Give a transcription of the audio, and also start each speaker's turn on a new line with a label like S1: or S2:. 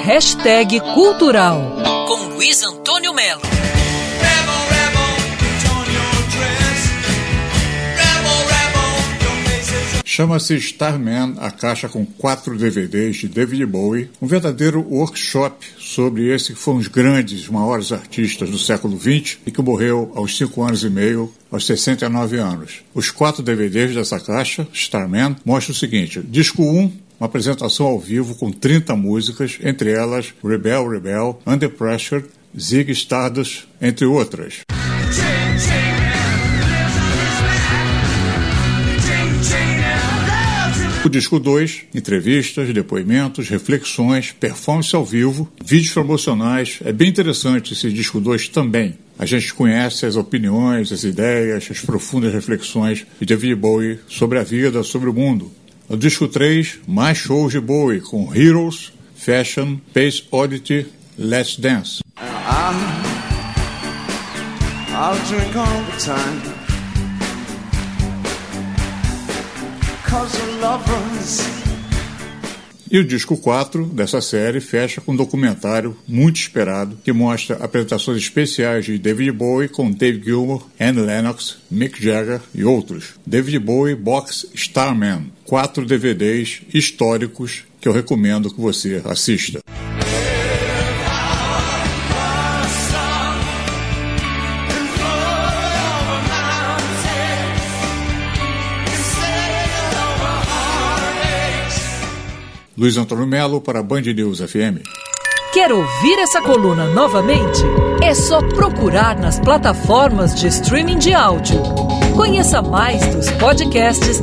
S1: Hashtag Cultural com Luiz Antônio Melo.
S2: Chama-se Starman, a caixa com quatro DVDs de David Bowie, um verdadeiro workshop sobre esse que foi um dos grandes, maiores artistas do século XX e que morreu aos 5 anos e meio, aos 69 anos. Os quatro DVDs dessa caixa, Starman, mostram o seguinte: disco 1, uma apresentação ao vivo com 30 músicas, entre elas Rebel Rebel, Under Pressure, Zig Stardust, entre outras. O disco 2, entrevistas, depoimentos, reflexões, performance ao vivo, vídeos promocionais. É bem interessante esse disco 2 também. A gente conhece as opiniões, as ideias, as profundas reflexões de David Bowie sobre a vida, sobre o mundo. No disco 3, mais shows de Bowie com Heroes, Fashion, Space Oddity, Let's Dance. Time. E o disco 4 dessa série fecha com um documentário muito esperado que mostra apresentações especiais de David Bowie com Dave Gilmour, Anne Lennox, Mick Jagger e outros. David Bowie Box Starman, quatro DVDs históricos que eu recomendo que você assista. Luiz Antônio Melo para Band News FM.
S1: Quer ouvir essa coluna novamente? É só procurar nas plataformas de streaming de áudio. Conheça mais dos podcasts